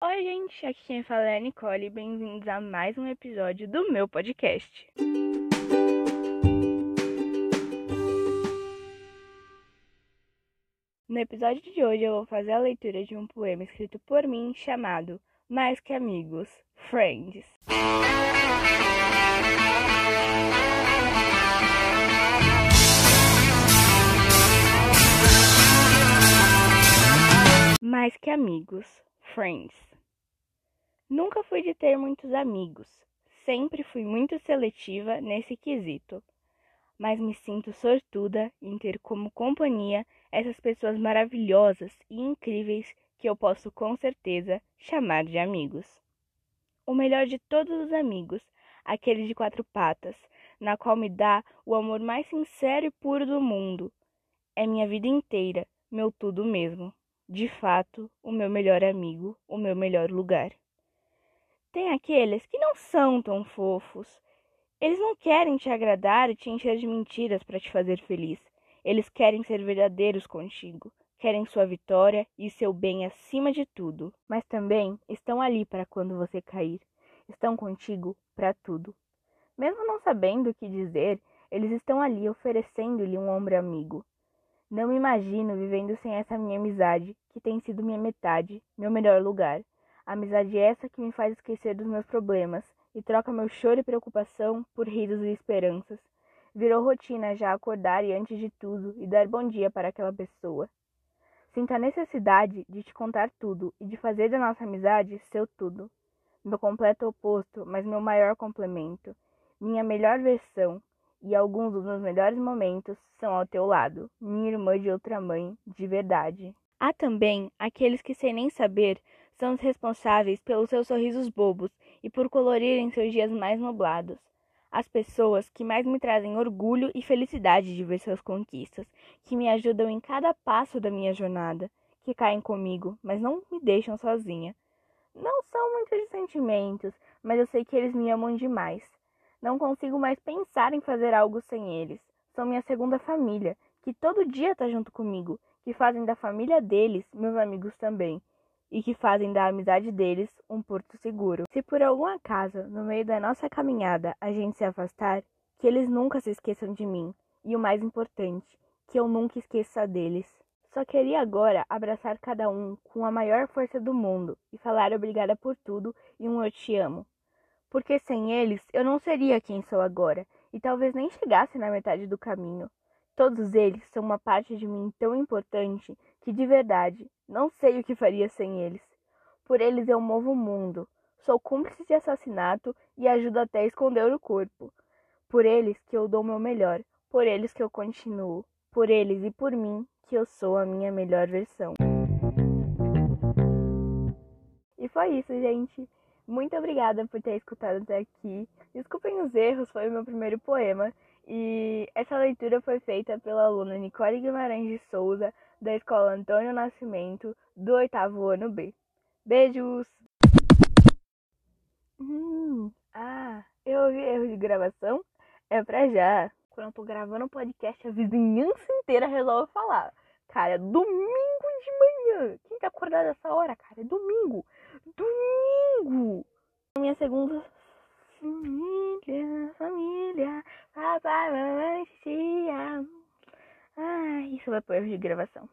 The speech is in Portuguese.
Oi, gente, aqui quem fala é a Nicole bem-vindos a mais um episódio do meu podcast. No episódio de hoje eu vou fazer a leitura de um poema escrito por mim chamado Mais que Amigos, Friends. Mais que amigos, Friends. Nunca fui de ter muitos amigos, sempre fui muito seletiva nesse quesito, mas me sinto sortuda em ter como companhia essas pessoas maravilhosas e incríveis que eu posso com certeza chamar de amigos. O melhor de todos os amigos, aquele de quatro patas, na qual me dá o amor mais sincero e puro do mundo. É minha vida inteira, meu tudo mesmo. De fato, o meu melhor amigo, o meu melhor lugar. Tem aqueles que não são tão fofos. Eles não querem te agradar e te encher de mentiras para te fazer feliz. Eles querem ser verdadeiros contigo, querem sua vitória e seu bem acima de tudo, mas também estão ali para quando você cair. Estão contigo para tudo. Mesmo não sabendo o que dizer, eles estão ali oferecendo-lhe um ombro amigo. Não me imagino vivendo sem essa minha amizade, que tem sido minha metade, meu melhor lugar. Amizade essa que me faz esquecer dos meus problemas e troca meu choro e preocupação por risos e esperanças. Virou rotina já acordar e, antes de tudo, e dar bom dia para aquela pessoa. Sinto a necessidade de te contar tudo e de fazer da nossa amizade seu tudo. Meu completo oposto, mas meu maior complemento. Minha melhor versão e alguns dos meus melhores momentos são ao teu lado, minha irmã de outra mãe, de verdade. Há também aqueles que, sem nem saber, são os responsáveis pelos seus sorrisos bobos e por colorirem seus dias mais nublados. As pessoas que mais me trazem orgulho e felicidade de ver suas conquistas, que me ajudam em cada passo da minha jornada, que caem comigo, mas não me deixam sozinha. Não são muitos sentimentos, mas eu sei que eles me amam demais. Não consigo mais pensar em fazer algo sem eles. São minha segunda família, que todo dia está junto comigo, que fazem da família deles meus amigos também e que fazem da amizade deles um porto seguro. Se por algum acaso, no meio da nossa caminhada, a gente se afastar, que eles nunca se esqueçam de mim, e o mais importante, que eu nunca esqueça deles. Só queria agora abraçar cada um com a maior força do mundo e falar obrigada por tudo e um eu te amo. Porque sem eles eu não seria quem sou agora e talvez nem chegasse na metade do caminho. Todos eles são uma parte de mim tão importante que de verdade não sei o que faria sem eles. Por eles eu movo o mundo. Sou cúmplice de assassinato e ajudo até a esconder o corpo. Por eles que eu dou meu melhor. Por eles que eu continuo. Por eles e por mim que eu sou a minha melhor versão. E foi isso, gente. Muito obrigada por ter escutado até aqui. Desculpem os erros, foi o meu primeiro poema. E essa leitura foi feita pela aluna Nicole Guimarães de Souza, da Escola Antônio Nascimento, do oitavo ano B. Beijos! Hum, ah, eu ouvi erro de gravação? É pra já. Quando eu tô gravando um podcast, a vizinhança inteira resolve falar. Cara, é domingo de manhã. Quem tá acordado essa hora, cara? É domingo. Domingo! Minha segunda família, família, papai, mamãe, tia. Erro de gravação.